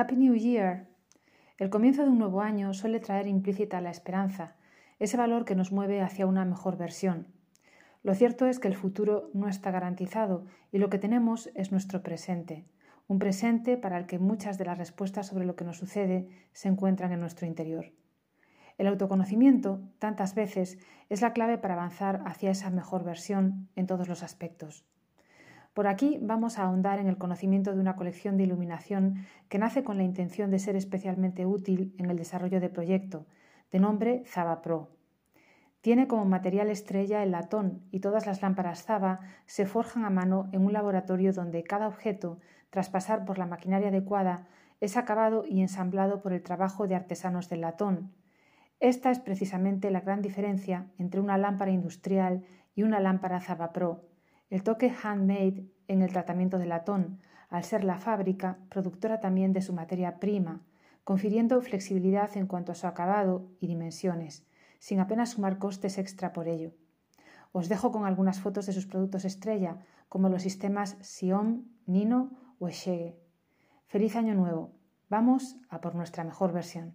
Happy New Year. El comienzo de un nuevo año suele traer implícita la esperanza, ese valor que nos mueve hacia una mejor versión. Lo cierto es que el futuro no está garantizado y lo que tenemos es nuestro presente, un presente para el que muchas de las respuestas sobre lo que nos sucede se encuentran en nuestro interior. El autoconocimiento, tantas veces, es la clave para avanzar hacia esa mejor versión en todos los aspectos. Por aquí vamos a ahondar en el conocimiento de una colección de iluminación que nace con la intención de ser especialmente útil en el desarrollo de proyecto, de nombre Zaba Pro. Tiene como material estrella el latón y todas las lámparas Zaba se forjan a mano en un laboratorio donde cada objeto, tras pasar por la maquinaria adecuada, es acabado y ensamblado por el trabajo de artesanos del latón. Esta es precisamente la gran diferencia entre una lámpara industrial y una lámpara Zaba Pro el toque handmade en el tratamiento del latón, al ser la fábrica productora también de su materia prima, confiriendo flexibilidad en cuanto a su acabado y dimensiones, sin apenas sumar costes extra por ello. Os dejo con algunas fotos de sus productos estrella, como los sistemas Sion, Nino o Eshege. Feliz año nuevo. Vamos a por nuestra mejor versión.